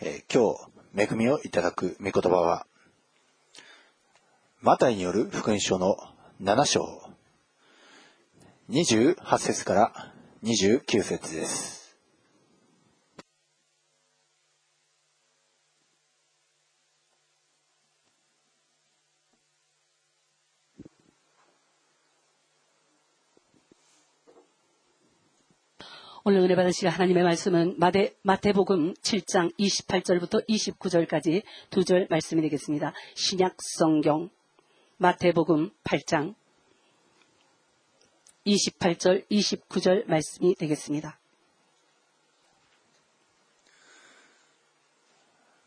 えー今日恵みをいただく御言葉はマタイによる福音書の7章28節から29節です。 오늘 은혜 받으실 하나님의 말씀은 마대, 마태복음 7장 28절부터 29절까지 두 절 말씀이 되겠습니다. 신약 성경 마태복음 8장 28절 29절 말씀이 되겠습니다.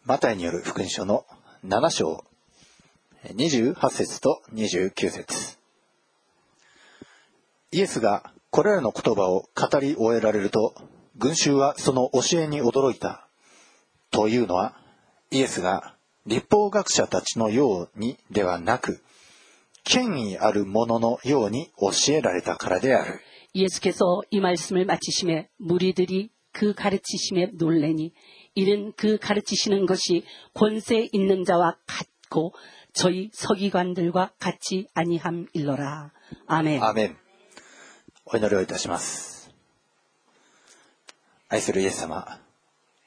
マタイによる福音書の7章28節と29節イエスが これらの言葉を語り終えられると群衆はその教えに驚いたというのはイエスが立法学者たちのようにではなく権威ある者のように教えられたからである 예수께서 이 말씀을 마치심에 무리들이 그 가르치심에 놀래니 이는 그 가르치시는 것이 권세 있는 자와 같고 저희 서기관들과 같이 아니함일러라. 아멘. お祈りをいたします。愛するイエス様、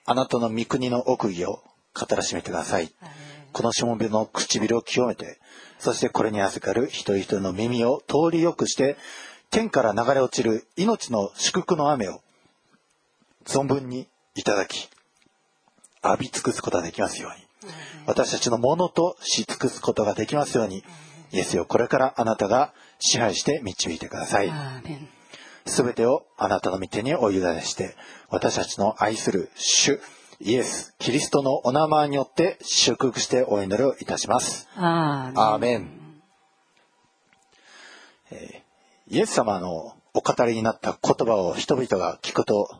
あなたの御国の奥義を語らしめてください。このしもべの唇を清めて、そしてこれに預かる一人一人の耳を通りよくして、天から流れ落ちる命の祝福の雨を存分にいただき、浴び尽くすことができますように。私たちのものとし尽くすことができますように、イエスよ、これからあなたが支配して導いてください。すべてをあなたの御手にお委ねして、私たちの愛する主、イエス・キリストのお名前によって祝福してお祈りをいたします。アーメン。えー、イエス様のお語りになった言葉を人々が聞くと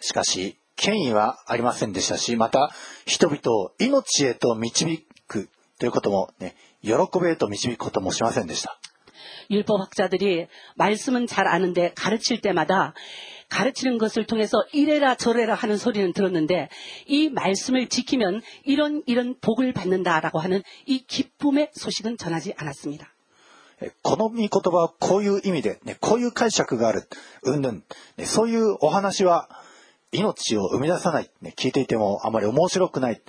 しかし、権威はありませんでしたし、また、人々を命へと導くということも、ね、喜びへと導くこともしませんでした。 율법학자들이 말씀은 잘 아는데 가르칠 때마다 가르치는 것을 통해서 이래라 저래라 하는 소리는 들었는데 이 말씀을 지키면 이런 이런 복을 받는다라고 하는 이 기쁨의 소식은 전하지 않았습니다. えこの御言葉はこういう意味で、ね、こういう解釈がある、うんぬん、ね、そういうお話は 命を生み出さない、ね、聞いていてもあまり面白くない、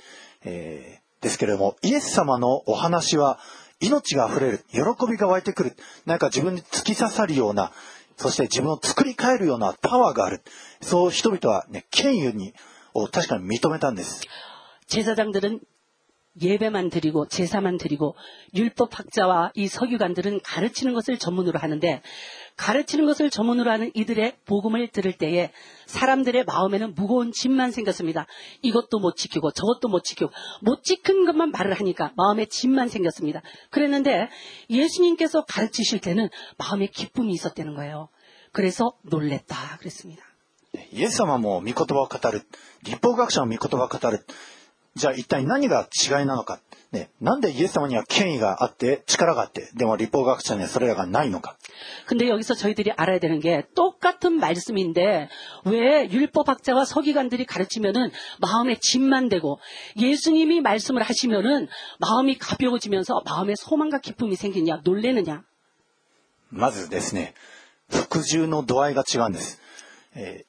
えーですけれども、イエス様のお話は命が溢れる、喜びが湧いてくる、なんか自分に突き刺さるような、そして自分を作り変えるようなパワーがある。そう人々はね、権威にを確かに認めたんです。 제사장들은 예배만 드리고 제사만 드리고 율법학자와 이 서기관들은 가르치는 것을 전문으로 하는데 가르치는 것을 전문으로 하는 이들의 복음을 들을 때에 사람들의 마음에는 무거운 짐만 생겼습니다. 이것도 못 지키고 저것도 못 지키고 못 지킨 것만 말을 하니까 마음에 짐만 생겼습니다. 그랬는데 예수님께서 가르치실 때는 마음에 기쁨이 있었다는 거예요. 그래서 놀랬다 그랬습니다. イエス様も御言葉を語る。立法学者も御言葉を語る。 じゃあ一体何が違いなのか。ね、なんでイエス様には権威があって力があって、でも立法学者にはそれらがないのか。 근데 여기서 저희들이 알아야 되는 게 똑같은 말씀인데 왜 율법학자와 서기관들이 가르치면은 마음에 짐만 되고 예수님이 말씀을 하시면은 마음이 가벼워지면서 마음에 소망과 기쁨이 생기냐 놀래느냐 まずですね、服従の度合いが違うんです。えー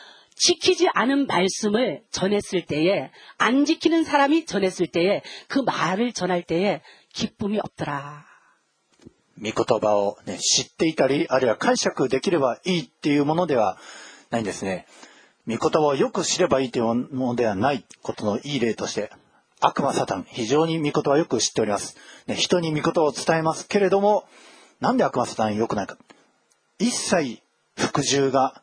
지키지 않은 말씀을 전했을 때에 안 지키는 사람이 전했을 때에 그 말을 전할 때에 기쁨이 없더라. 御言葉を、ね、知っていたり、あるいは解釈できればいいっていうものではないんですね。御言葉をよく知ればいいというものではないことのいい例として、悪魔サタン、非常に御言葉をよく知っております。ね、人に御言葉を伝えますけれども、なんで悪魔サタン良くないか。一切服従が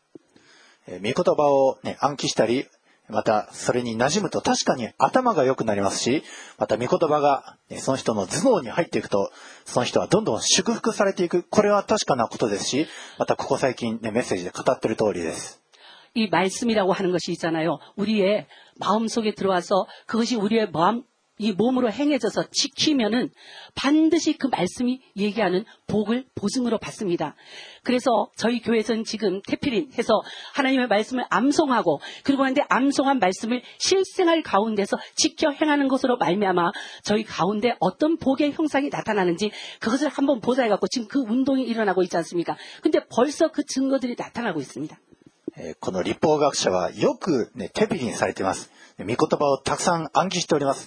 えー御言葉を、ね、暗記したり、またそれに馴染むと確かに頭が良くなりますし、また御言葉が、ねその人の頭脳に入っていくと、その人はどんどん祝福されていく。これは確かなことですし、またここ最近、ね、メッセージで語ってる通りです。 이 말씀이라고 하는 것이 있잖아요. 우리의 마음 속에 들어와서 그것이 우리의 마음, 이 몸으로 행해져서 지키면은 반드시 그 말씀이 얘기하는 복을 보증으로 받습니다. 그래서 저희 교회에서는 지금 태필인 해서 하나님의 말씀을 암송하고 그리고 한데 암송한 말씀을 실생활 가운데서 지켜 행하는 것으로 말미암아 저희 가운데 어떤 복의 형상이 나타나는지 그것을 한번 보자 해갖고 지금 그 운동이 일어나고 있지 않습니까? 근데 벌써 그 증거들이 나타나고 있습니다. えーこの立法学者はよく、ね、手引きにされています。御言葉をたくさん暗記しております。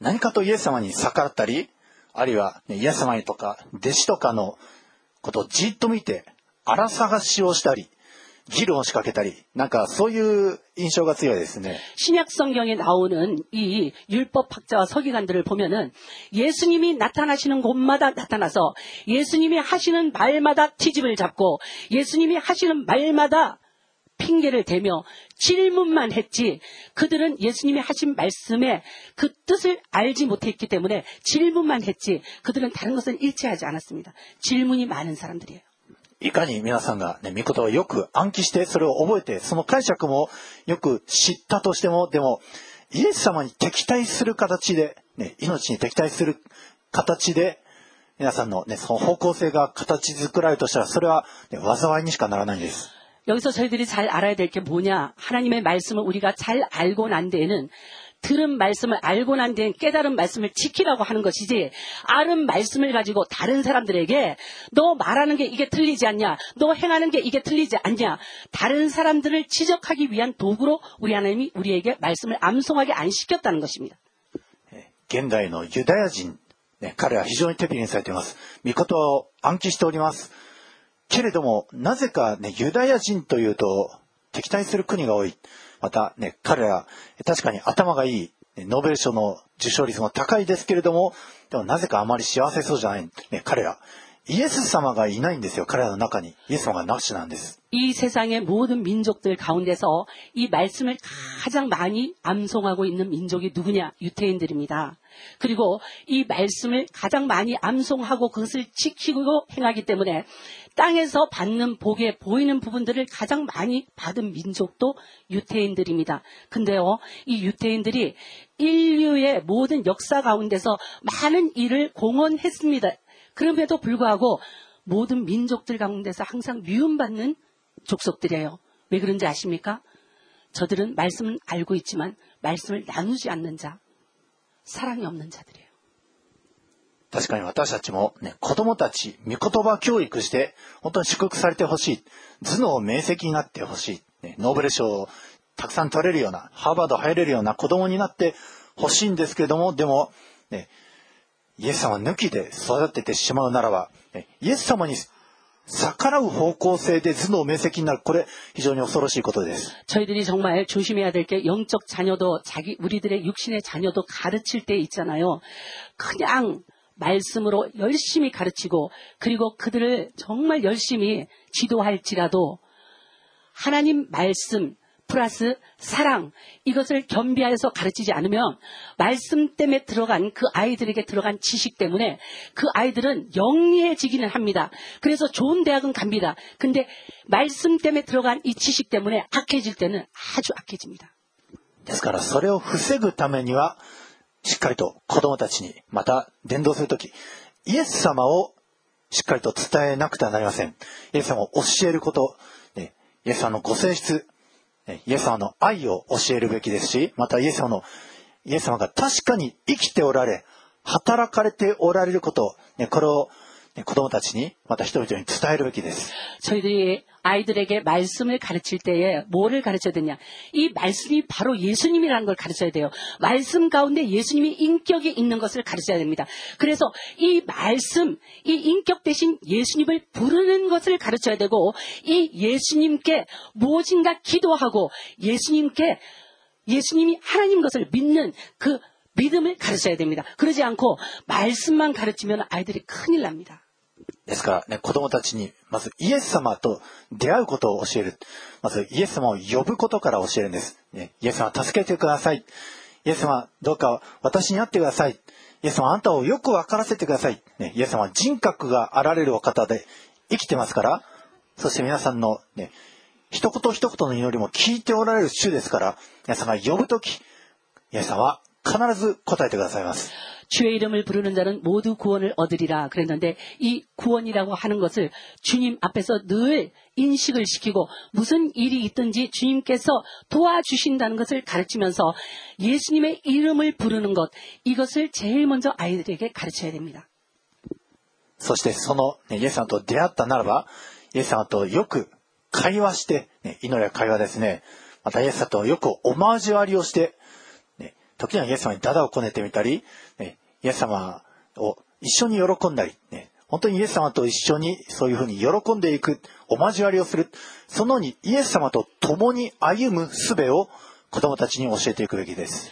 何かとイエス様に逆らったり、あるいは、ね、イエス様にとか、弟子とかのことをじっと見て、荒探しをしたり、議論を仕掛けたり、なんかそういう印象が強いですね。 신약 성경에 나오는 이 율법학자와 서기관들을 보면은 예수님이 나타나시는 곳마다 나타나서 예수님이 하시는 말마다 티집을 잡고 예수님이 하시는 말마다 핑계를 대며 질문만 했지 그들은 예수님이 하신 말씀에 그 뜻을 알지 못했기 때문에 질문만 했지 그들은 다른 것은 일치하지 않았습니다. 질문이 많은 사람들이에요. いかに皆さんがね、御言葉をよく暗記して、それを覚えて、その解釈もよく知ったとしても、でも、イエス様に敵対する形で、ね、命に敵対する形で、皆さんのね、その方向性が形作られるとしたら、それは、ね、災いにしかならないんです。 여기서 저희들이 잘 알아야 될 게 뭐냐? 하나님의 말씀을 우리가 잘 알고 난 데에는 들은 말씀을 알고 난 데엔 깨달은 말씀을 지키라고 하는 것이지 아는 말씀을 가지고 다른 사람들에게 너 말하는 게 이게 틀리지 않냐? 너 행하는 게 이게 틀리지 않냐? 다른 사람들을 지적하기 위한 도구로 우리 하나님이 우리에게 말씀을 암송하게 안 시켰다는 것입니다. 現代のユダヤ人、ね、彼は非常に手引きにされています。御言葉を暗記しております。 けれども、なぜかね、ユダヤ人というと敵対する国が多い。またね、彼ら、確かに頭がいい、ねノーベル賞の受賞率も高いですけれども、でもなぜかあまり幸せそうじゃない。ね、彼ら、イエス様がいないんですよ、彼らの中に。イエス様がなしなんです。 이 세상의 모든 민족들 가운데서 이 말씀을 가장 많이 암송하고 있는 민족이 누구냐? 유태인들입니다. 그리고 이 말씀을 가장 많이 암송하고 그것을 지키고 행하기 때문에 땅에서 받는 복에 보이는 부분들을 가장 많이 받은 민족도 유태인들입니다. 근데요, 이 유태인들이 인류의 모든 역사 가운데서 많은 일을 공헌했습니다. 그럼에도 불구하고 모든 민족들 가운데서 항상 미움받는 족속들이에요. 왜 그런지 아십니까? 저들은 말씀은 알고 있지만 말씀을 나누지 않는 자, 사랑이 없는 자들이에요. 確かに私たちもね、子供たち、御言葉教育して、本当に祝福されてほしい。頭脳明晰になってほしい。ね、ノーベル賞をたくさん取れるような、ハーバード入れるような子供になってほしいんですけれども、でも、ね、イエス様抜きで育ててしまうならば、ね、イエス様に逆らう方向性で頭脳明晰になる。これ非常に恐ろしいことです。저희들이정말조심해야될게영적자녀도자기우리들의육신의자녀도가르칠때있잖아요그냥 말씀으로 열심히 가르치고 그리고 그들을 정말 열심히 지도할지라도 하나님 말씀 플러스 사랑 이것을 겸비하여서 가르치지 않으면 말씀 때문에 들어간 그 아이들에게 들어간 지식 때문에 그 아이들은 영리해지기는 합니다. 그래서 좋은 대학은 갑니다. 근데 말씀 때문에 들어간 이 지식 때문에 악해질 때는 아주 악해집니다. ですからそれを防ぐためには しっかりと子供たちに、また伝道するとき、イエス様をしっかりと伝えなくてはなりません。イエス様を教えること、ね、イエス様のご性質、ね、イエス様の愛を教えるべきですし、またイエス様の、イエス様が確かに生きておられ、働かれておられること、ね、これを子供たちにまた人々に伝えるべきです。저희들이 아이들에게 말씀을 가르칠 때에 뭐를 가르쳐야 되냐 이 말씀이 바로 예수님이라는 걸 가르쳐야 돼요 말씀 가운데 예수님이 인격이 있는 것을 가르쳐야 됩니다 그래서 이 말씀 이 인격 대신 예수님을 부르는 것을 가르쳐야 되고 이 예수님께 무엇인가 기도하고 예수님께 예수님이 하나님 것을 믿는 그 믿음을 가르쳐야 됩니다. 그러지 않고 말씀만 가르치면 아이들이 큰일 납니다. ですからね、子供たちに、まずイエス様と出会うことを教える。まずイエス様を呼ぶことから教えるんです。ね、イエス様助けてください。イエス様どうか私に会ってください。イエス様あんたをよく分からせてください。ね、イエス様は人格があられるお方で生きてますから、そして皆さんのね、一言一言の祈りも聞いておられる主ですから、皆さんが呼ぶとき、イエス様は必ず答えてくださいます。 주의 이름을 부르는 자는 모두 구원을 얻으리라 그랬는데 이 구원이라고 하는 것을 주님 앞에서 늘 인식을 시키고 무슨 일이 있든지 주님께서 도와주신다는 것을 가르치면서 예수님의 이름을 부르는 것 이것을 제일 먼저 아이들에게 가르쳐야 됩니다. そしてその、ね、イエス様と出会ったならば、イエス様とよく会話して、ね、祈りや会話ですね。またイエス様とよくオマージュありをして、 時にはイエス様にダダをこねてみたり、ね、イエス様を一緒に喜んだり、ね、本当にイエス様と一緒にそういうふうに喜んでいく、お交わりをする、そのようにイエス様と共に歩む術を子供たちに教えていくべきです。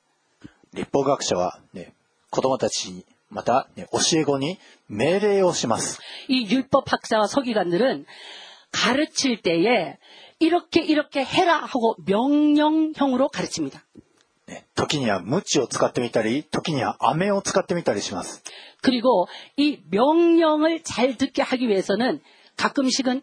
立法学者は、ね、子供たちにまた、ね、教え子に命令をします。이율법학자와서기관들은가르칠때에이렇게이렇게해라하고명령형으로가르칩니다時には鞭を使ってみたり、時には飴を使ってみたりします。그리고이명령을잘듣게하기위해서는가끔씩은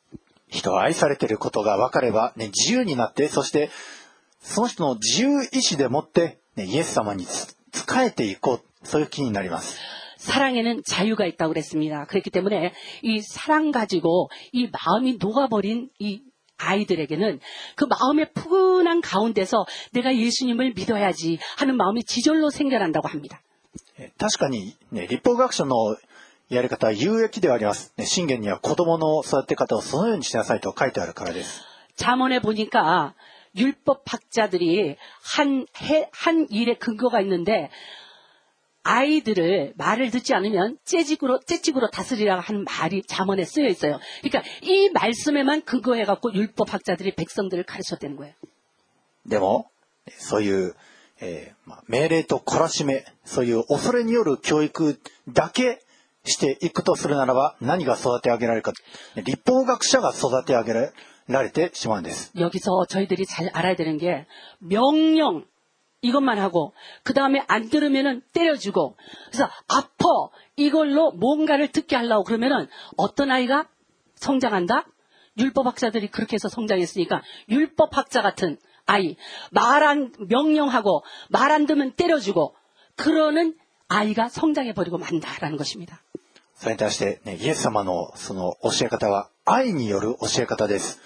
人は愛されていることが分かれば、ね、自由になって、そして、その人の自由意志でもって、ね、イエス様に仕えていこう、そういう気になります。 사랑에는 자유가 있다고 그랬습니다. 그렇기 때문에 이 사랑 가지고 이 마음이 녹아버린 이 아이들에게는 그 마음의 푸근한 가운데서 내가 예수님을 믿어야지 하는 마음이 지절로 생겨난다고 합니다. え確かに、ね、立法学者の やり方は有益ではあります。ね、信玄には子供の育て方をそのようにしなさいと書いてあるからです。 잠언에 보니까 율법 학자들이 한, 해, 한 일에 근거가 있는데 아이들을 말을 듣지 않으면 째직으로, 째찍으로 다스리라 하는 말이 잠언에 쓰여 있어요. 그러니까 이 말씀에만 근거해갖고 율법 학자들이 백성들을 가르쳤다는 거예요. でも、そういう、えーまあ、命令と懲らしめ、そういう恐れによる教育だけ していくとするならば、何が育て上げられるか。立法学者が育て上げられてしまうんです。 여기서 저희들이 잘 알아야 되는 게 명령 이것만 하고 그 다음에 안 들으면은 때려주고 그래서 아파 이걸로 뭔가를 듣게 하려고 그러면은 어떤 아이가 성장한다? 율법학자들이 그렇게 해서 성장했으니까 율법학자 같은 아이 말안 명령하고 말 안 듣으면 때려주고 그러는 아이가 성장해 버리고 만다라는 것입니다. それに対して、ね、イエス様のその教え方は愛による教え方です。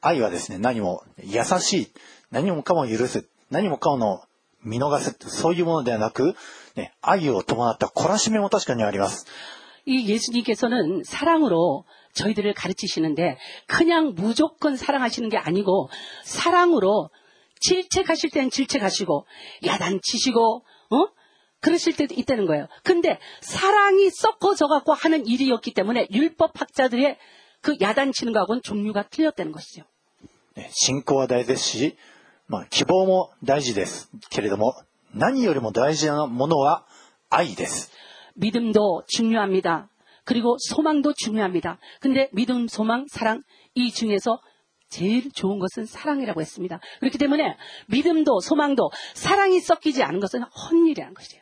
愛はですね、何も優しい、何もかも許す、何もかもの見逃す、そういうものではなく、ね、愛を伴った懲らしめも確かにあります。 이 예수님께서는 사랑으로 저희들을 가르치시는데 그냥 무조건 사랑하시는 게 아니고 사랑으로 질책하실 때는 질책하시고 야단치시고 어? 그러실 때도 있다는 거예요. 근데 사랑이 섞어져 갖고 하는 일이었기 때문에 율법 학자들의 그 야단치는 거하고는 종류가 틀렸다는 것이죠. ね信仰は大事ですし、まあ、希望も大事です。けれども、何よりも大事なものは愛です。 믿음도 중요합니다. 그리고 소망도 중요합니다. 근데 믿음, 소망, 사랑 이 중에서 제일 좋은 것은 사랑이라고 했습니다. 그렇기 때문에 믿음도 소망도 사랑이 섞이지 않은 것은 헛일이라는 것이에요.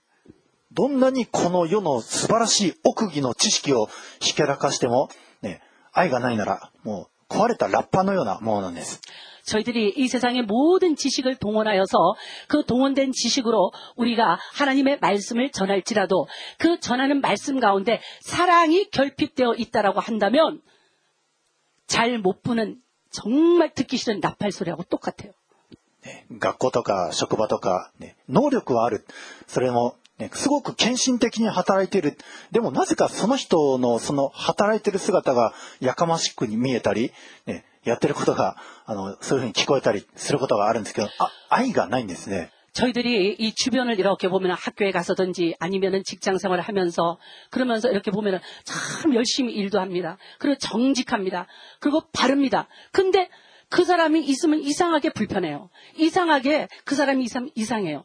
どんなにこの世の素晴らしい奥義の知識をひけらかしても、ね、愛がないなら、もう壊れたラッパのようなものなんです。 저희들이 이 세상의 모든 지식을 동원하여서 그 동원된 지식으로 우리가 하나님의 말씀을 전할지라도 그 전하는 말씀 가운데 사랑이 결핍되어 있다라고 한다면 잘 못 부는 정말 듣기 싫은 나팔 소리하고 똑같아요. ね学校とか職場とか、ね、能力はある。それも、ね、 すごく献身的に働いている。でもなぜかその人のその働いてる姿がやかましくに見えたり、ね、やってることが、あの、そういうふうに聞こえたりすることがあるんですけど、あ、愛がないんですね。 저희들이 이 주변을 이렇게 보면 학교에 가서든지 아니면은 직장 생활을 하면서 그러면서 이렇게 보면은 참 열심히 일도 합니다. 그리고 정직합니다. 그리고 바릅니다. 근데 그 사람이 있으면 이상하게 불편해요. 이상하게 그 사람이 이상, 이상해요.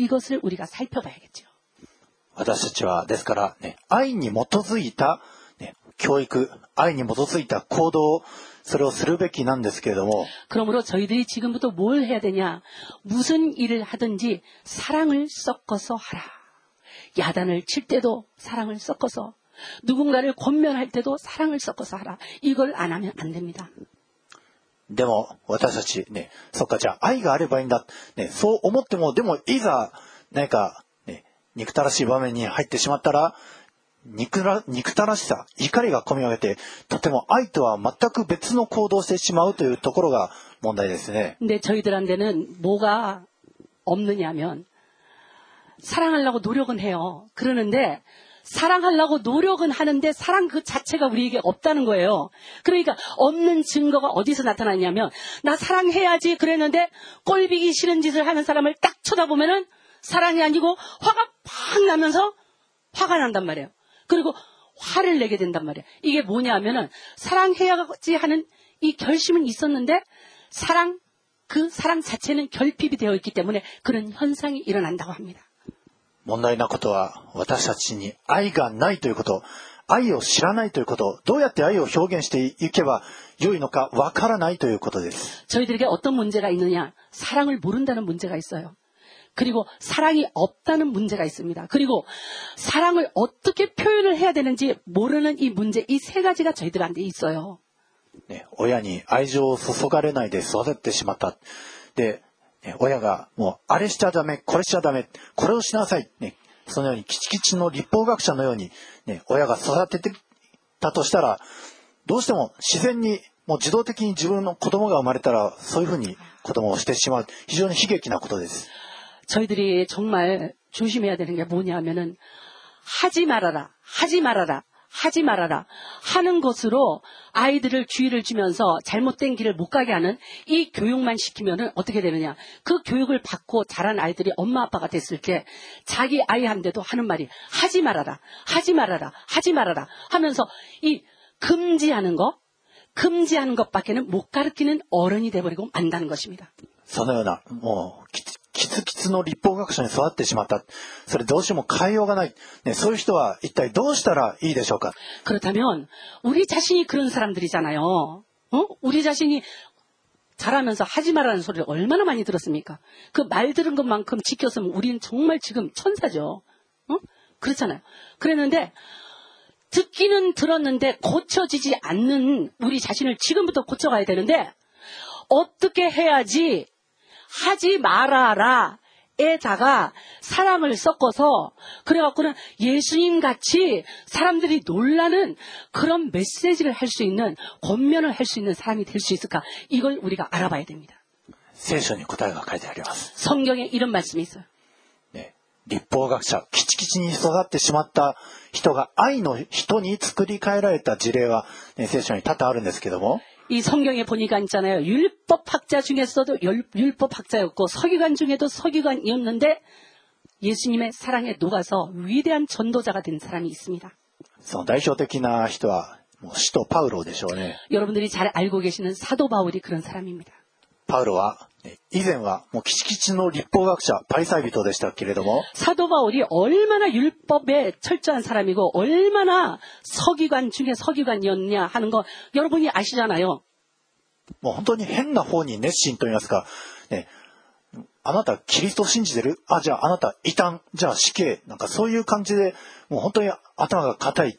이것을 우리가 살펴봐야겠죠. 私たちは、ですから、ね、愛に基づいた、ね、教育、愛に基づいた行動、それをするべきなんですけれども、 그러므로 저희들이 지금부터 뭘 해야 되냐? 무슨 일을 하든지 사랑을 섞어서 하라. 야단을 칠 때도 사랑을 섞어서 누군가를 권면할 때도 사랑을 섞어서 하라. 이걸 안 하면 안 됩니다. でも、私たちね、そっか、じゃあ愛があればいいんだ。ね、そう思っても、でも、いざ、何か、ね、憎たらしい場面に入ってしまったら、憎ら、憎たらしさ、怒りが込み上げて、とても愛とは全く別の行動をしてしまうというところが問題ですね。 근데 저희들한테는 뭐가 없느냐면 사랑하려고 노력은 해요. 그러는데 사랑하려고 노력은 하는데 사랑 그 자체가 우리에게 없다는 거예요. 그러니까 없는 증거가 어디서 나타나냐면 나 사랑해야지 그랬는데 꼴비기 싫은 짓을 하는 사람을 딱 쳐다보면은 사랑이 아니고 화가 팍 나면서 화가 난단 말이에요. 그리고 화를 내게 된단 말이에요. 이게 뭐냐면은 사랑해야지 하는 이 결심은 있었는데 사랑 그 사랑 자체는 결핍이 되어 있기 때문에 그런 현상이 일어난다고 합니다. 問題なことは、私たちに愛がないということ、愛を知らないということ、どうやって愛を表現していけば良いのかわからないということです。 저희들에게 어떤 문제가 있느냐? 사랑을 모른다는 문제가 있어요. 그리고 사랑이 없다는 문제가 있습니다. 그리고 사랑을 어떻게 표현을 해야 되는지 모르는 이 문제, 이 세 가지가 저희들한테 있어요. ね、親に愛情を注がれないで育ってしまった。で、 ね親がもう、あれしちゃダメ、これしちゃダメ、これをしなさい。ね、そのように、キチキチの立法学者のように、ね、親が育ててたとしたら、どうしても自然に、もう自動的に自分の子供が生まれたら、そういうふうに子供をしてしまう。非常に悲劇なことです。 저희들이 정말 조심해야 되는 게 뭐냐면은 하지 말아라, 하지 말아라, 하지 말아라 하는 것으로 아이들을 주의를 주면서 잘못된 길을 못 가게 하는 이 교육만 시키면 어떻게 되느냐 그 교육을 받고 자란 아이들이 엄마 아빠가 됐을 때 자기 아이한테도 하는 말이 하지 말아라 하지 말아라 하지 말아라 하면서 이 금지하는 것, 금지하는 것밖에는 못 가르치는 어른이 돼버리고 만다는 것입니다. 선호연아, 뭐 もう、きつきつきつの立法学者に育ってしまった。それどうしても変えようがない。ね、そういう人は一体どうしたらいいでしょうか 그렇다면 우리 자신이 그런 사람들이잖아요. 어? 우리 자신이 자라면서 하지 말라는 소리를 얼마나 많이 들었습니까? 그 말 들은 것만큼 지켰으면 우리는 정말 지금 천사죠. 어? 그렇잖아요. 그랬는데 듣기는 들었는데 고쳐지지 않는 우리 자신을 지금부터 고쳐가야 되는데 어떻게 해야지 하지 말아라. 에다가 사랑을 섞어서 그래갖고는 예수님 같이 사람들이 놀라는 그런 메시지를 할 수 있는 권면을 할 수 있는 사람이 될 수 있을까 이걸 우리가 알아봐야 됩니다. 聖書に答えが書いてあります。 성경에 이런 말씀이 있어요. ね、立法学者、キチキチに育ってしまった人が愛の人に作り変えられた事例は、ね、聖書に多々あるんですけども、 이 성경에 보니까 있잖아요. 율법학자 중에서도 율- 율법학자였고 서기관 중에도 서기관이었는데 예수님의 사랑에 녹아서 위대한 전도자가 된 사람이 있습니다. その代表的な人は、もう使徒パウロでしょうね。 여러분들이 잘 알고 계시는 사도 바울이 그런 사람입니다. パウロは、ね 以前はもうキチキチの立法学者、パリサイ人でしたけれども、 사도 바울이 얼마나 율법에 철저한 사람이고 얼마나 서기관 중에 서기관이었냐 하는 거 여러분이 아시잖아요. もう本当に変な方に熱心と言いますか、ね、あなたキリストを信じてるあ、じゃああなた異端、じゃあ死刑、なんかそういう感じで、もう本当に頭が硬い。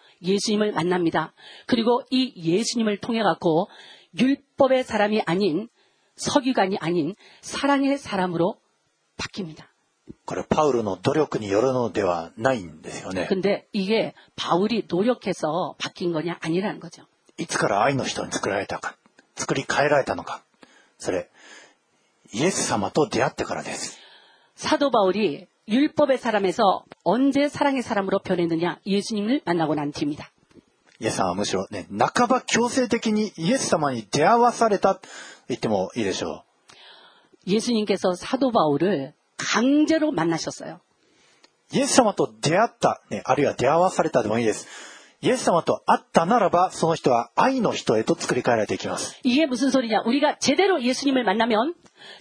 예수님을 만납니다. 그리고 이 예수님을 통해 갖고 율법의 사람이 아닌 서기관이 아닌 사랑의 사람으로 바뀝니다. これパウロの努力によるのではないんですよね。 근데 이게 바울이 노력해서 바뀐 거냐 아니라는 거죠. いつから愛の人に作られたか、作り変えられたのか。それ、イエス様と出会ってからです。 사도 바울이 율법의 사람에서 언제 사랑의 사람으로 변했느냐? 예수님을 만나고 난 뒤입니다. イエス様はむしろね、半ば強制的にイエス様に出会わされたと言ってもいいでしょ 예수님께서 사도 바울을 강제로 만나셨어요. う。イエス様と出会った、ね、あるいは出会わされたでもいいです。 イエス様と会ったならば、その人は愛の人へと作り変えられていきます。 이게 무슨 소리냐? 우리가 제대로 예수님을 만나면,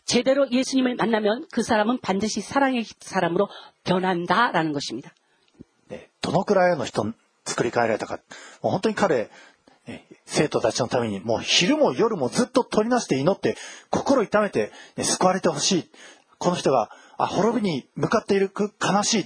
제대로 예수님을 만나면 그 사람은 반드시 사랑의 사람으로 변한다라는 것입니다. ねどのくらいの人作り変えられたか。もう本当に彼、ね生徒たちのためにもう昼も夜もずっと取りなして祈って心痛めて、ね救われてほしい。この人があ滅びに向かっているく悲しい。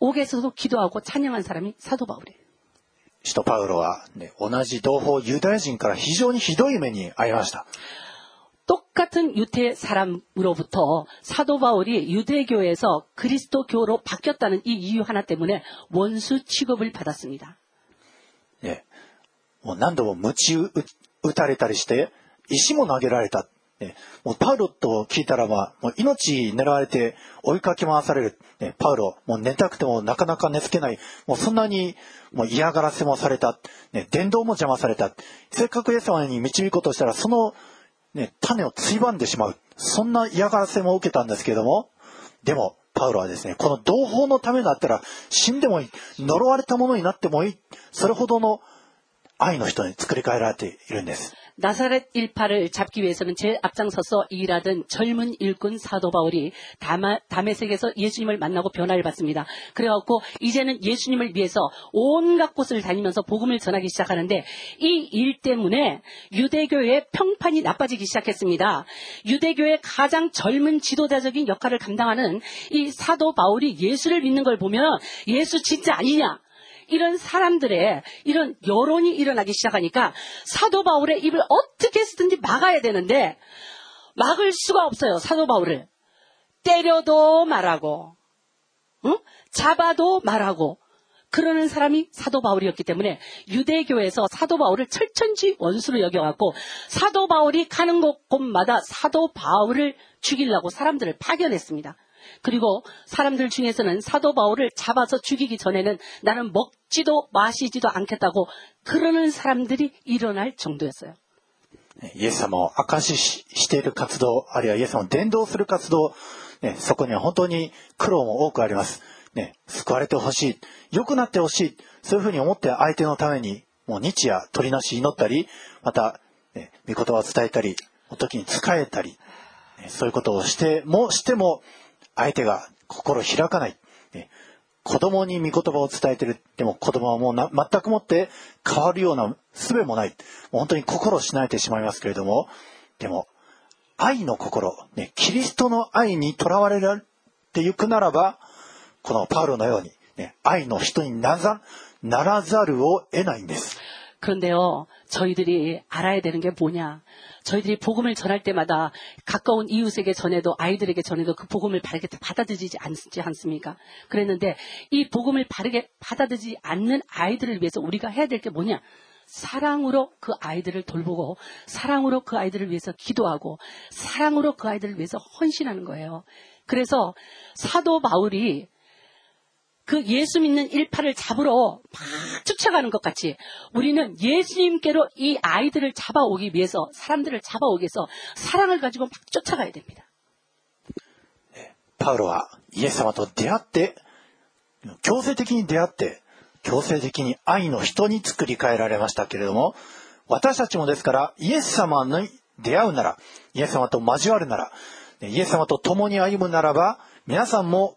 옥에서도 기도하고 찬양한 사람이 사도 바울이에요. 使徒パウロは、ね、同じ同胞ユダヤ人から非常にひどい目に遭いました。 똑같은 유태 사람으로부터 사도 바울이 유대교에서 그리스도교로 바뀌었다는 이 이유 하나 때문에 원수 취급을 받았습니다. ね、もう何度も鞭打打たれたりして、石も投げられた。 もうパウロと聞いたら、まあ、もう命狙われて追いかけ回される。パウロ、もう寝たくてもなかなか寝つけない。もうそんなにもう嫌がらせもされた。ね、伝道も邪魔された。せっかくイエス様に導こうとしたら、その、ね、種をついばんでしまう。そんな嫌がらせも受けたんですけども、でも、パウロはですね、この同胞のためだったら死んでもいい。呪われたものになってもいい。それほどの愛の人に作り変えられているんです。 나사렛 일파를 잡기 위해서는 제일 앞장서서 일하던 젊은 일꾼 사도 바울이 다메섹에서 예수님을 만나고 변화를 받습니다. 그래갖고 이제는 예수님을 위해서 온갖 곳을 다니면서 복음을 전하기 시작하는데 이 일 때문에 유대교의 평판이 나빠지기 시작했습니다. 유대교의 가장 젊은 지도자적인 역할을 감당하는 이 사도 바울이 예수를 믿는 걸 보면 예수 진짜 아니냐? 이런 사람들의 이런 여론이 일어나기 시작하니까 사도 바울의 입을 어떻게 해서든지 막아야 되는데 막을 수가 없어요. 사도 바울을 때려도 말하고 응? 잡아도 말하고 그러는 사람이 사도 바울이었기 때문에 유대교에서 사도 바울을 철천지 원수로 여겨갖고 사도 바울이 가는 곳 곳마다 사도 바울을 죽이려고 사람들을 파견했습니다. 그리고 사람들 중에서는 사도 바울을 잡아서 죽이기 전에는 나는 먹지도 마시지도 않겠다고 그러는 사람들이 일어날 정도였어요. ねイエス様を証ししている活動、あるいはイエス様を伝道する活動、ね、そこには本当に苦労も多くあります。ね、救われてほしい。良くなってほしい。そういうふうに思って相手のために、もう日夜取りなし祈ったり、また、ね、御言葉を伝えたり、時に仕えたり、ねそういうことをしても、しても、 相手が心を開かない。ね子供に御言葉を伝えてる。でも子供はもうな全くもって変わるような術もない。もう本当に心をしなえてしまいますけれども、でも、愛の心、ね、キリストの愛にとらわれていくならば、このパウロのように、ね、愛の人になざならざるを得ないんです。 그런데요, 저희들이 알아야 되는 게 뭐냐. 저희들이 복음을 전할 때마다 가까운 이웃에게 전해도 아이들에게 전해도 그 복음을 바르게 받아들이지 않지 않습니까? 그랬는데 이 복음을 바르게 받아들이지 않는 아이들을 위해서 우리가 해야 될 게 뭐냐? 사랑으로 그 아이들을 돌보고 사랑으로 그 아이들을 위해서 기도하고 사랑으로 그 아이들을 위해서 헌신하는 거예요. 그래서 사도 바울이 그 예수 믿는 일파를 잡으러 막 쫓아가는 것 같이 우리는 예수님께로 이 아이들을 잡아오기 위해서 사람들을 잡아오기 위해서 사랑을 가지고 막 쫓아가야 됩니다. パウロはイエス様と出会って、強制的に出会って、強制的に愛の人に作り変えられましたけれども、私たちもですから、イエス様に出会うなら、イエス様と交わるなら、イエス様と共に歩むならば、皆さんも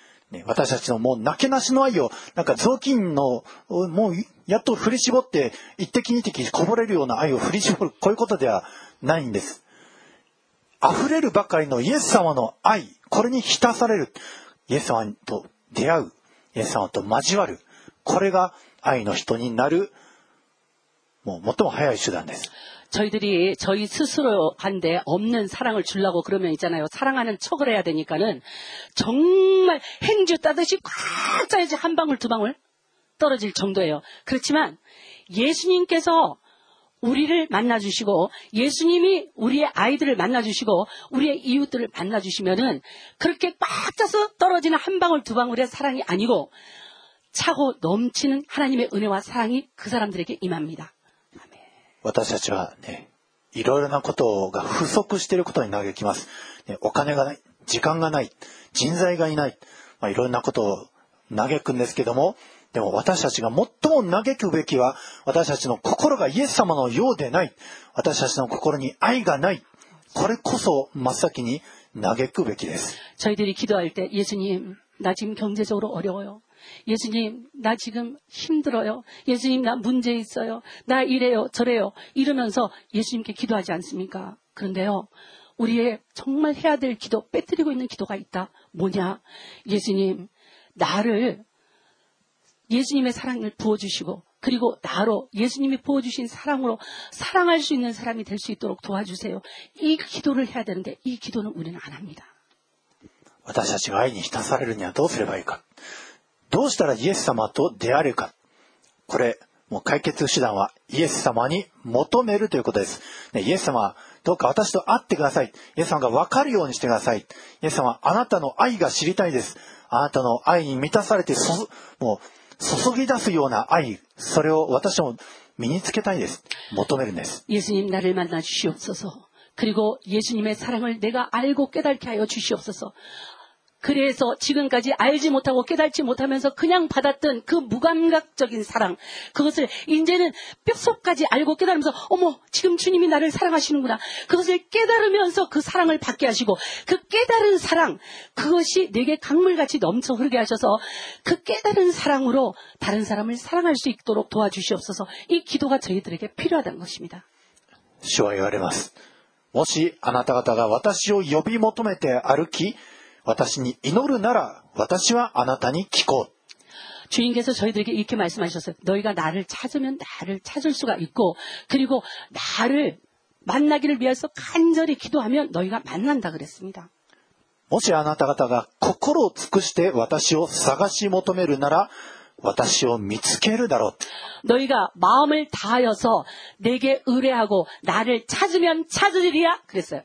ね、私たちのもうなけなしの愛を、なんか雑巾の、もうやっと振り絞って、一滴二滴こぼれるような愛を振り絞る、こういうことではないんです。溢れるばかりのイエス様の愛、これに浸される。イエス様と出会う。イエス様と交わる。これが愛の人になる、もう最も早い手段です。 저희들이 저희 스스로 한데 없는 사랑을 주려고 그러면 있잖아요. 사랑하는 척을 해야 되니까는 정말 행주 따듯이 꽉 짜야지 한 방울 두 방울 떨어질 정도예요. 그렇지만 예수님께서 우리를 만나주시고 예수님이 우리의 아이들을 만나주시고 우리의 이웃들을 만나주시면은 그렇게 꽉 짜서 떨어지는 한 방울 두 방울의 사랑이 아니고 차고 넘치는 하나님의 은혜와 사랑이 그 사람들에게 임합니다. 私たちはね、いろいろなことが不足していることに嘆きます。ね、お金がない、時間がない、人材がいない、まあ、いろんなことを嘆くんですけども、でも私たちが最も嘆くべきは、私たちの心がイエス様のようでない、私たちの心に愛がない、これこそ真っ先に嘆くべきです。 저희들이 기도할 때 예수님 나 지금 경제적으로 어려워요. 예수님 나 지금 힘들어요. 예수님 나 문제 있어요. 나 이래요 저래요 이러면서 예수님께 기도하지 않습니까? 그런데요. 우리의 정말 해야 될 기도 빼뜨리고 있는 기도가 있다. 뭐냐? 예수님 나를 예수님의 사랑을 부어주시고 그리고 나로 예수님이 부어주신 사랑으로 사랑할 수 있는 사람이 될 수 있도록 도와주세요. 이 기도를 해야 되는데 이 기도는 우리는 안 합니다. 私たちが愛に浸されるにはどうすればいいか。 どうしたらイエス様と出会えるか。これ、もう解決手段はイエス様に求めるということです。ね、イエス様、どうか私と会ってください。イエス様が分かるようにしてください。イエス様、あなたの愛が知りたいです。あなたの愛に満たされてそ、もう、注ぎ出すような愛、それを私も身につけたいです。求めるんです。 예수님 나를 만나 주시옵소서. 그리고 예수님의 사랑을 내가 알고 깨닫게 하여 주시옵소서. 그래서 지금까지 알지 못하고 깨닫지 못하면서 그냥 받았던 그 무감각적인 사랑, 그것을 이제는 뼛속까지 알고 깨달으면서, 어머, 지금 주님이 나를 사랑하시는구나. 그것을 깨달으면서 그 사랑을 받게 하시고, 그 깨달은 사랑, 그것이 내게 강물같이 넘쳐 흐르게 하셔서, 그 깨달은 사랑으로 다른 사람을 사랑할 수 있도록 도와주시옵소서. 이 기도가 저희들에게 필요하다는 것입니다. 主は言われます。もしあなた方が私を呼び求めて歩き、 私に祈るなら私はあなたに聞こう。 주님께서 저희들에게 이렇게 말씀하셨어요. 너희가 나를 찾으면 나를 찾을 수가 있고, 그리고 나를 만나기를 위해서 간절히 기도하면 너희가 만난다 그랬습니다. もしあなた方が心を尽くして私を探し求めるなら私を見つけるだろう。 너희가 마음을 다하여서 내게 의뢰하고 나를 찾으면 찾으리라 그랬어요.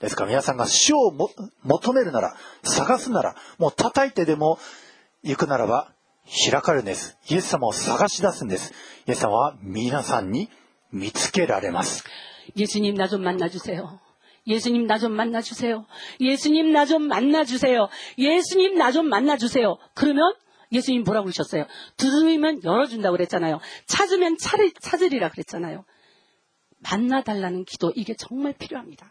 ですから皆さんが主をも求めるなら、探すなら、もう叩いてでも行くならば開かれるんです。イエス様を探し出すんです。イエス様は皆さんに見つけられます。 예수님 나 좀 만나주세요. 예수님 나 좀 만나주세요. 예수님 나 좀 만나주세요. 예수님 나 좀 만나주세요. 그러면 예수님 뭐라고 그러셨어요? 두드리면 열어준다고 그랬잖아요. 찾으면 찾으, 찾으리라 그랬잖아요. 만나달라는 기도 이게 정말 필요합니다.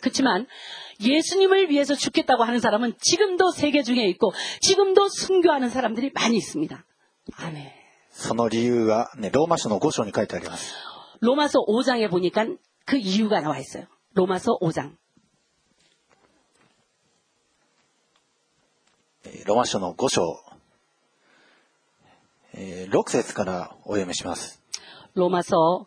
그렇지만 예수님을 위해서 죽겠다고 하는 사람은 지금도 세계 중에 있고 지금도 순교하는 사람들이 많이 있습니다. 아멘. その理由がね、ローマ書の5章に書いてあります。 로마서 5장에 보니까 그 이유가 나와 있어요. 로마서 5장. ロマ書の5章、えー、6節からお読みします。ロマ書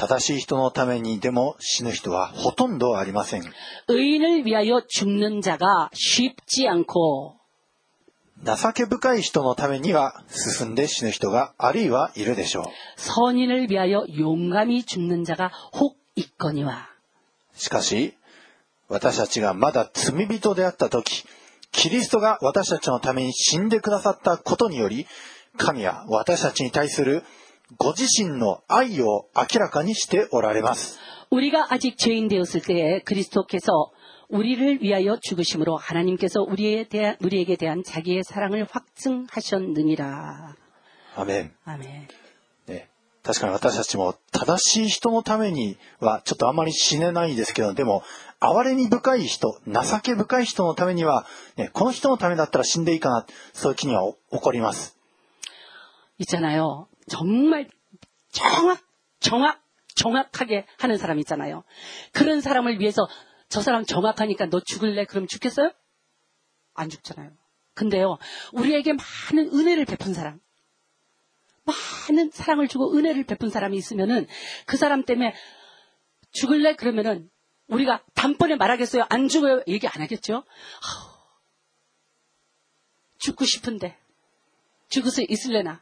正しい人のためにでも死ぬ人はほとんどありません。 의인을 위하여 죽는 자가 쉽지 않고 情け深い人のためには進んで死ぬ人があるいはいるでしょう。 선인을 위하여 용감히 죽는 자가 혹 있거니와 しかし、私たちがまだ罪人であった時、キリストが私たちのために死んでくださったことにより、神は私たちに対する ご自身の愛を明らかにしておられます。 우리가 아직 죄인 되었을 때에 그리스도께서 우리를 위하여 죽으심으로 하나님께서 우리에 대한, 우리에게 대한 자기의 사랑을 확증하셨느니라. アメン。 아멘. ね、確かに私たちも正しい人のためにはちょっとあんまり死ねないんですけど、でも、憐れみ深い人、情け深い人のためには、ね、この人のためだったら死んでいいかな、そういう気には起こります。 있잖아요. 정말 정확, 정확, 정확하게 하는 사람 있잖아요. 그런 사람을 위해서 저 사람 정확하니까 너 죽을래? 그럼 죽겠어요? 안 죽잖아요. 근데요, 우리에게 많은 은혜를 베푼 사람, 많은 사랑을 주고 은혜를 베푼 사람이 있으면은 그 사람 때문에 죽을래? 그러면은 우리가 단번에 말하겠어요? 안 죽어요? 얘기 안 하겠죠? 죽고 싶은데 죽을 수 있을래나?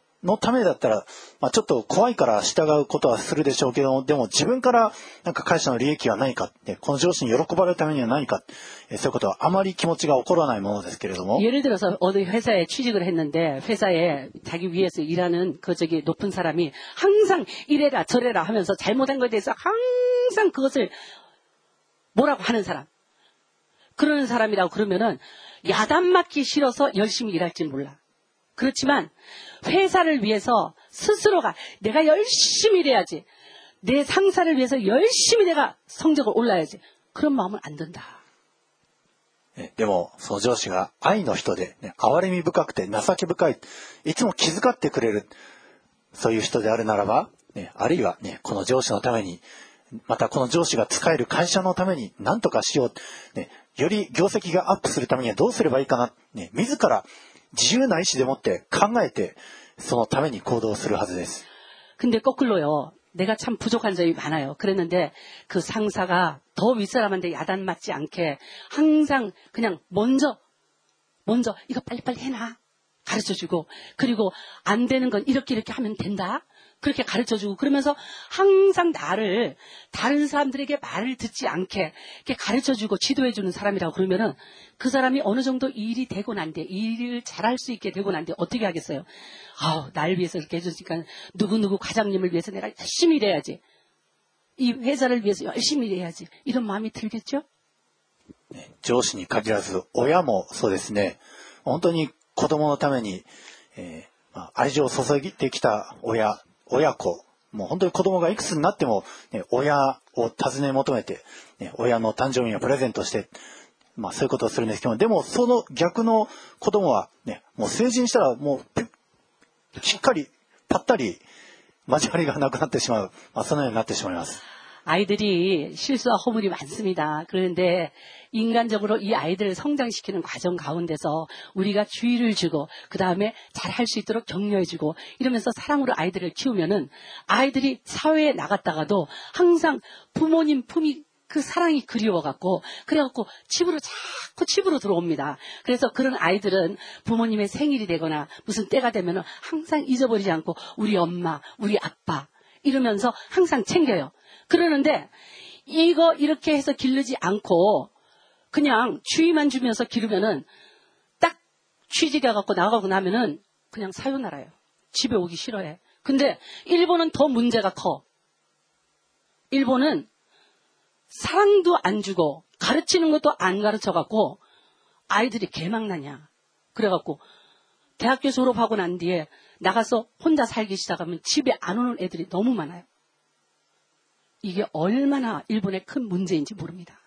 のためだったら、まあ、ちょっと怖いから従うことはするでしょうけども、でも自分からなんか会社の利益は何か、ね、この上司に喜ばれるためには何か、えそういうことはあまり気持ちが起こらないものですけれども、 예를 들어서 어디 회사에 취직을 했는데 회사에 자기 위에서 일하는 그 저기 높은 사람이 항상 이래라 저래라 하면서 잘못한 것에 대해서 항상 그것을 뭐라고 하는 사람. 그러는 사람이라고 그러면은 야단 맞기 싫어서 열심히 일할지 몰라. 그렇지만 회사를 위해서 스스로가 내가 열심히 일해야지. 내 상사를 위해서 열심히 내가 성적을 올라야지. 그런 마음은 안 든다. ねでも、その上司が愛の人で、ね、憐れみ深くて情け深い、いつも気遣ってくれる、そういう人であるならば、ね、あるいはね、この上司のために、またこの上司が使える会社のために何とかしよう、ね、より業績がアップするためにはどうすればいいかな、ね、自ら 自由な意志でもって考えて、そのために行動するはずです。 근데 거꾸로요. 내가 참 부족한 점이 많아요. 그랬는데 그 상사가 더 윗사람한테 야단 맞지 않게 항상 그냥 먼저 먼저 이거 빨리빨리 해놔 가르쳐주고 그리고 안 되는 건 이렇게 이렇게 하면 된다. 그렇게 가르쳐주고 그러면서 항상 나를 다른 사람들에게 말을 듣지 않게 이렇게 가르쳐주고 지도해주는 사람이라고 그러면은 그 사람이 어느 정도 일이 되고 난 뒤에 일을 잘할 수 있게 되고 난 뒤에 어떻게 하겠어요? 아우 날 위해서 이렇게 해주니까 누구누구 과장님을 위해서 내가 열심히 일해야지. 이 회사를 위해서 열심히 일해야지. 이런 마음이 들겠죠? ね上司に限らず親もそうですね本当に子供のために、えーまあ愛情を注いできた親 親子もう本当に子供がいくつになっても、ね、親を尋ね求めて、ね、親の誕生日をプレゼントして、まあ、そういうことをするんですけどでもその逆の子供は、ね、もう成人したらもうピュッしっかりぱったり交わりがなくなってしまう、まあ、そのようになってしまいます。 아이들이 실수와 허물이 많습니다. 그런데 인간적으로 이 아이들을 성장시키는 과정 가운데서 우리가 주의를 주고 그 다음에 잘 할 수 있도록 격려해주고 이러면서 사랑으로 아이들을 키우면은 아이들이 사회에 나갔다가도 항상 부모님 품이 그 사랑이 그리워갖고 그래갖고 집으로 자꾸 집으로 들어옵니다. 그래서 그런 아이들은 부모님의 생일이 되거나 무슨 때가 되면은 항상 잊어버리지 않고 우리 엄마, 우리 아빠 이러면서 항상 챙겨요. 그러는데 이거 이렇게 해서 기르지 않고 그냥 주의만 주면서 기르면은 딱 취직해 갖고 나가고 나면은 그냥 사요나라요. 집에 오기 싫어해. 근데 일본은 더 문제가 커. 일본은 사랑도 안 주고 가르치는 것도 안 가르쳐 갖고 아이들이 개망나냐. 그래 갖고 대학교 졸업하고 난 뒤에 나가서 혼자 살기 시작하면 집에 안 오는 애들이 너무 많아요. 이게 얼마나 일본의 큰 문제인지 모릅니다.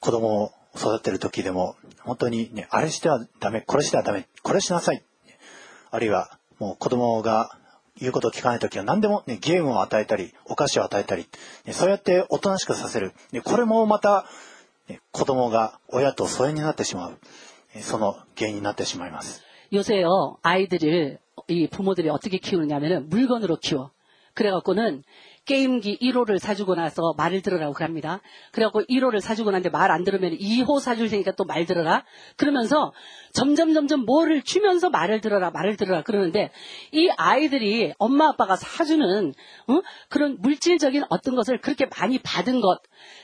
子供を育てる時でも、本当にね、あれしてはダメ、これしてはダメ、これしなさい。あるいは、もう子供が言うことを聞かない時は何でもね、ゲームを与えたり、お菓子を与えたり、ね、そうやっておとなしくさせる。ね、これもまた、ね、子供が親と疎遠になってしまう。その原因になってしまいます。 요새요, 아이들을, 이 부모들이 어떻게 키우느냐면은 물건으로 키워. 그래갖고는 게임기 1호를 사주고 나서 말을 들으라고 합니다. 그래갖고 1호를 사주고 났는데 말 안 들으면 2호 사줄 테니까 또 말 들어라. 그러면서 점점 점점 뭐를 주면서 말을 들어라 말을 들어라 그러는데 이 아이들이 엄마 아빠가 사주는 어? 그런 물질적인 어떤 것을 그렇게 많이 받은 것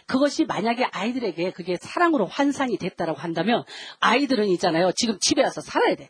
그것이 만약에 아이들에게 그게 사랑으로 환산이 됐다라고 한다면 아이들은 있잖아요. 지금 집에 와서 살아야 돼.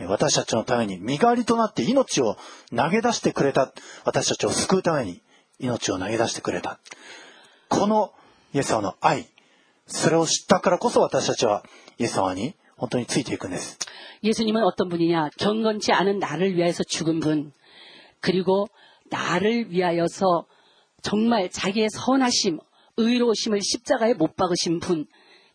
私たちのために身代わりとなって命を投げ出してくれた。私たちを救うために命を投げ出してくれた。このイエス様の愛、それを知ったからこそ私たちはイエス様に本当についていくんです。예수님은어떤분이냐경건치않은나를위하여서죽은분그리고나를위하여서정말자기의선하심의로우심을십자가에못박으신분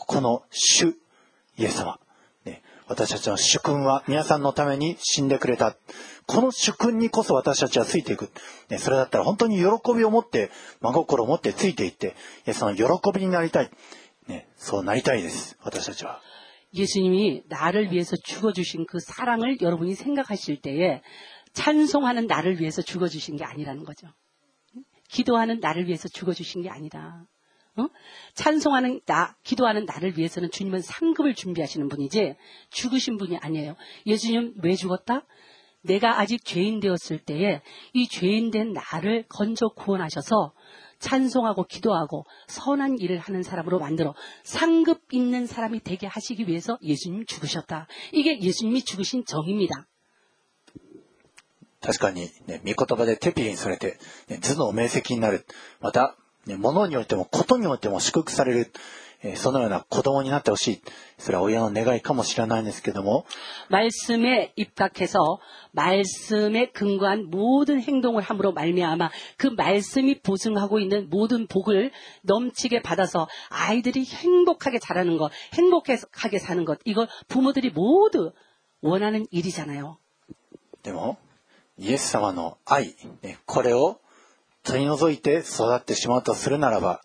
この主、イエス様。ね、私たちの主君は皆さんのために死んでくれた。この主君にこそ私たちはついていく。ね、それだったら本当に喜びを持って、真心を持ってついていって、その喜びになりたい。ね、そうなりたいです。私たちは。 예수님이 나를 위해서 죽어주신 그 사랑을 여러분이 생각하실 때에 찬송하는 나를 위해서 죽어주신 게 아니라는 거죠. 기도하는 나를 위해서 죽어주신 게 아니다. 어? 찬송하는 나, 기도하는 나를 위해서는 주님은 상급을 준비하시는 분이지 죽으신 분이 아니에요. 예수님 왜 죽었다? 내가 아직 죄인 되었을 때에 이 죄인 된 나를 건져 구원하셔서 찬송하고 기도하고 선한 일을 하는 사람으로 만들어 상급 있는 사람이 되게 하시기 위해서 예수님 죽으셨다. 이게 예수님이 죽으신 정입니다. 確かにね、御言葉でテピーにされて、ね、図の明晰になる。また、 ね、物によっても、ことによっても祝福される。そのような子供になってほしい。それは親の願いかもしれないんですけども。 말씀에 입각해서 말씀에 근거한 모든 행동을 함으로 말미암아 그 말씀이 보증하고 있는 모든 복을 넘치게 받아서 아이들이 행복하게 자라는 것, 행복하게 사는 것, 이걸 부모들이 모두 원하는 일이잖아요. でも、イエス様の愛、ね、これを 取り除いて育ってしまうとするならば、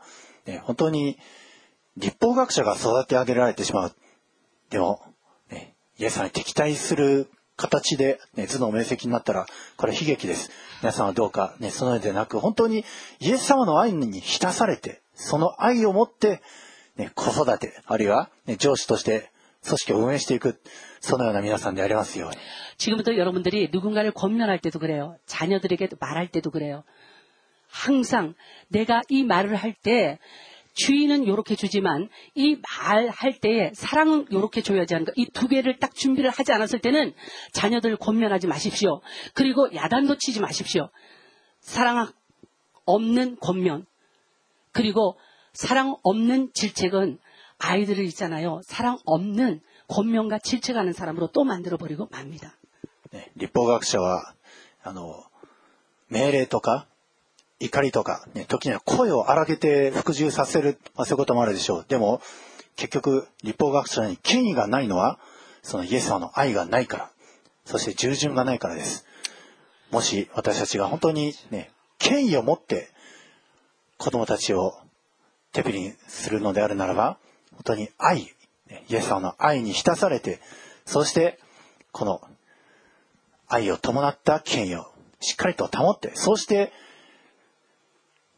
ね、本当に立法学者が育て上げられてしまう。でも、ね、イエス様に敵対する 形で、ね、頭脳明晰になったら、これ悲劇です。皆さんはどうか、ね、そのようでなく、本当にイエス様の愛に浸されて、その愛を持って、ね、子育て、あるいは、ね、上司として組織を運営していく、そのような皆さんでありますように。지금부터여러분들이누군가를권면할때도그래요자녀들에게말할때도그래요 항상내가이말을할때 주인은 요렇게 주지만 이 말할 때에 사랑은 요렇게 줘야지 하는 거. 이 두 개를 딱 준비를 하지 않았을 때는 자녀들 권면하지 마십시오. 그리고 야단도 치지 마십시오. 사랑 없는 권면. 그리고 사랑 없는 질책은 아이들을 있잖아요. 사랑 없는 권면과 질책하는 사람으로 또 만들어 버리고 맙니다. 네, 立法学者はあの命令とか 怒りとか、ね、時には声を荒げて服従させる、まあ、そういうこともあるでしょう。でも、結局、立法学者に権威がないのは、そのイエス様の愛がないから、そして従順がないからです。もし私たちが本当にね、権威を持って子供たちを手振りするのであるならば、本当に愛、イエス様の愛に浸されて、そしてこの愛を伴った権威をしっかりと保って、そして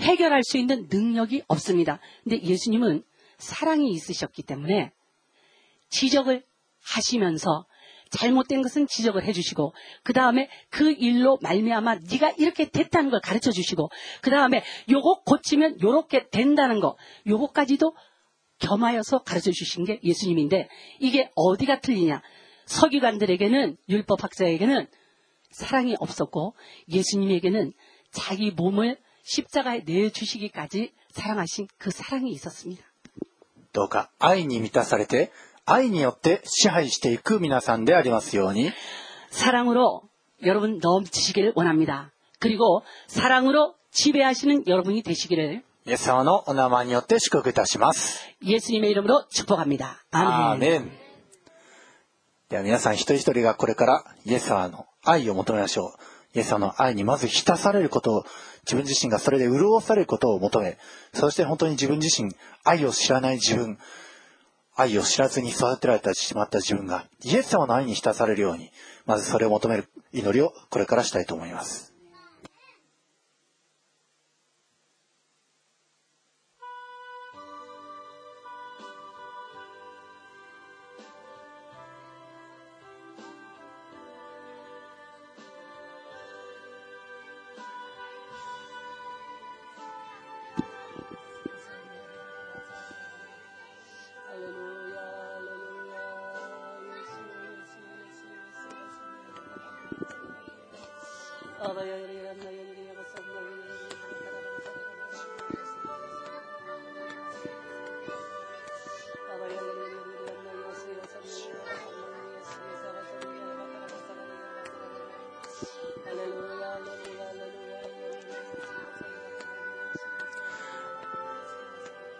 해결할 수 있는 능력이 없습니다. 근데 예수님은 사랑이 있으셨기 때문에 지적을 하시면서 잘못된 것은 지적을 해주시고 그 다음에 그 일로 말미암아 네가 이렇게 됐다는 걸 가르쳐 주시고 그 다음에 요거 고치면 요렇게 된다는 거 요거까지도 겸하여서 가르쳐 주신 게 예수님인데 이게 어디가 틀리냐 서기관들에게는 율법 학자에게는 사랑이 없었고 예수님에게는 자기 몸을 십자가에 내주시기까지 사랑하신 그 사랑이 있었습니다. どうか愛に満たされて愛によって支配していく皆さんでありますように 사랑으로 여러분 넘치시기를 원합니다. 그리고 사랑으로 지배하시는 여러분이 되시기를 イエス様のお名前によって祝福いたします。 예수님의 이름으로 축복합니다. 아멘. では皆さん一人一人がこれからイエス様の愛を求めましょう。イエス様の愛にまず浸されることを 自分自身がそれで潤されることを求め、そして本当に自分自身、愛を知らない自分、愛を知らずに育てられてしまった自分が、イエス様の愛に浸されるように、まずそれを求める祈りをこれからしたいと思います。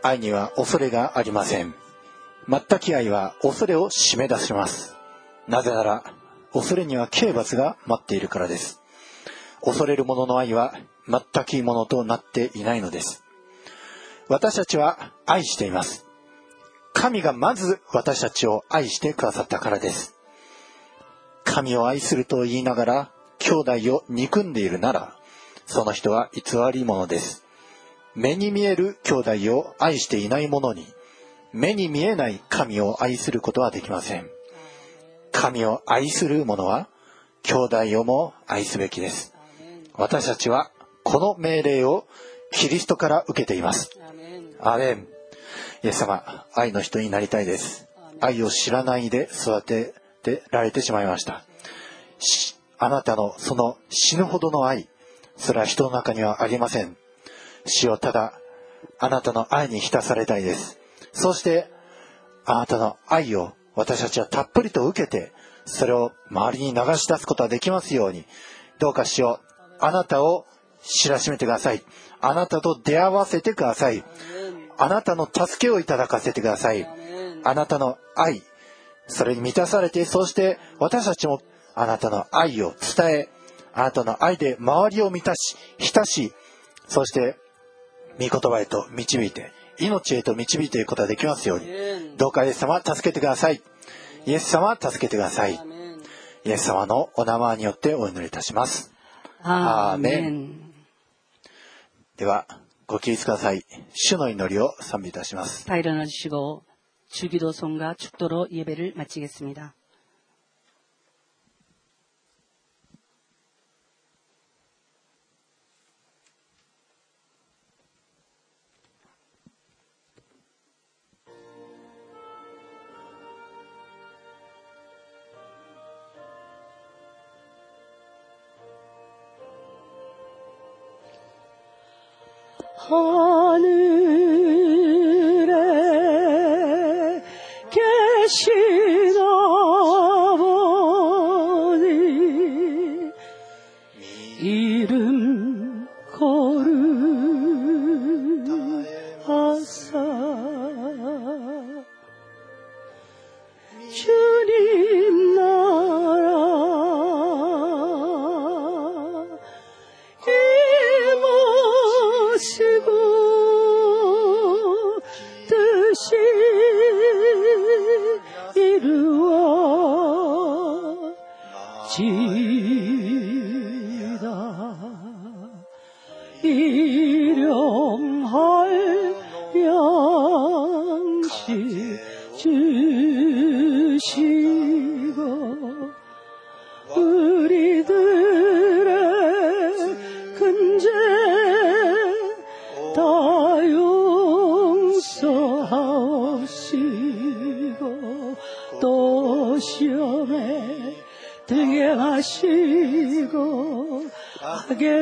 愛には恐れがありません。全き愛は恐れを締め出します。なぜなら、恐れには刑罰が待っているからです。恐れる者の愛は全きものとなっていないのです。私たちは愛しています。神がまず私たちを愛してくださったからです。神を愛すると言いながら兄弟を憎んでいるなら、その人は偽り者です。目に見える兄弟を愛していない者に、目に見えない神を愛することはできません。神を愛する者は、兄弟をも愛すべきです。私たちは、この命令をキリストから受けています。アーメン。イエス様、愛の人になりたいです。愛を知らないで育ててられてしまいました。あなたのその死ぬほどの愛、それは人の中にはありません。主をただ、あなたの愛に浸されたいです。そして、あなたの愛を私たちはたっぷりと受けて、それを周りに流し出すことができますように、どうかしよう。あなたを知らしめてください。あなたと出会わせてください。あなたの助けをいただかせてください。あなたの愛、それに満たされて、そして私たちもあなたの愛を伝え、あなたの愛で周りを満たし、浸し、そして御言葉へと導いて、命へと導いていくことができますように。どうかイエス様助けてください。イエス様助けてください。イエス様のお名前によってお祈りいたします。アーメンでは、ご起立ください。主の祈りを賛美いたします。 다 일어나 주시고 주기도송과 축도로 예배를 마치겠습니다. 하늘에 계신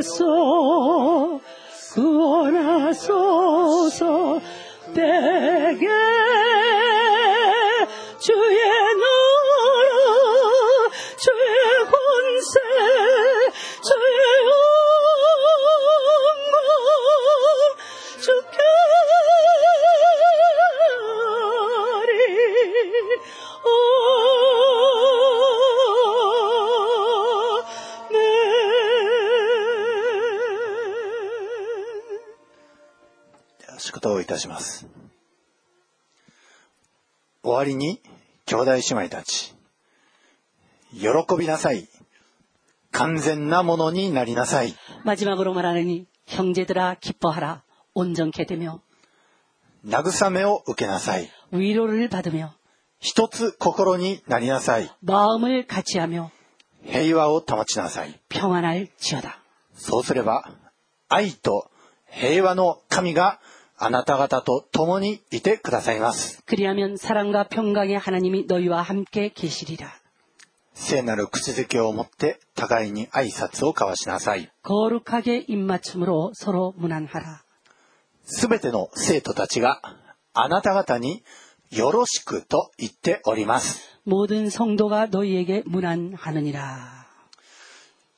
so 弟姉妹たち、喜びなさい。完全なものになりなさい。 마지막으로 말하느니 형제들아 기뻐하라 온전케 되며 慰めを受けなさい。 위로를 받으며 一つ心になりなさい。 마음을 같이하며 平和を保ちなさい。 평안할지어다. そうすれば、愛と平和の神が あなた方と共にいてくださいます。 그리하면 사랑과 평강의 하나님이 너희와 함께 계시리라. 聖なる口づけを持って互いに挨拶を交わしなさい。 거룩하게 입맞춤으로 서로 문안하라. すべての生徒たちがあなた方によろしくと言っております。 모든 성도가 너희에게 문안하느니라.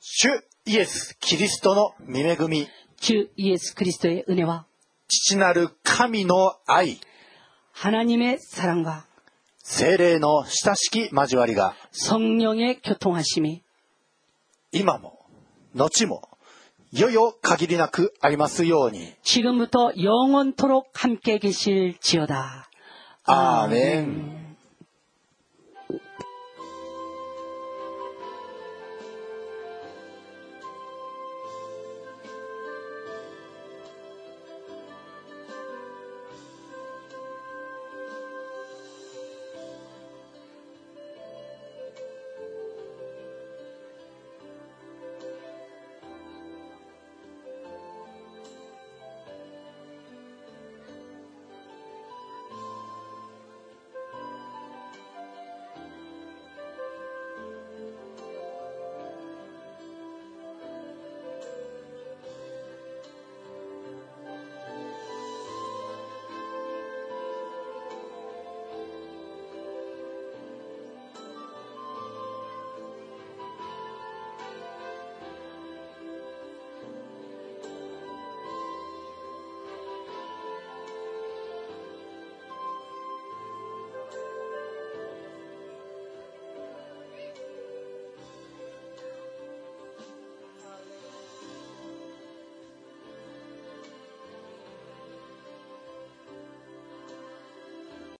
主イエス・キリストの御恵み、 주 예수 그리스도의 은혜와 父なる神の愛、 하나님의 사랑과 精霊の親しき交わりが 성령의 교통하심이 今も後もよよ限りなくありますように。 지금부터 영원토록 함께 계실지어다. 아멘.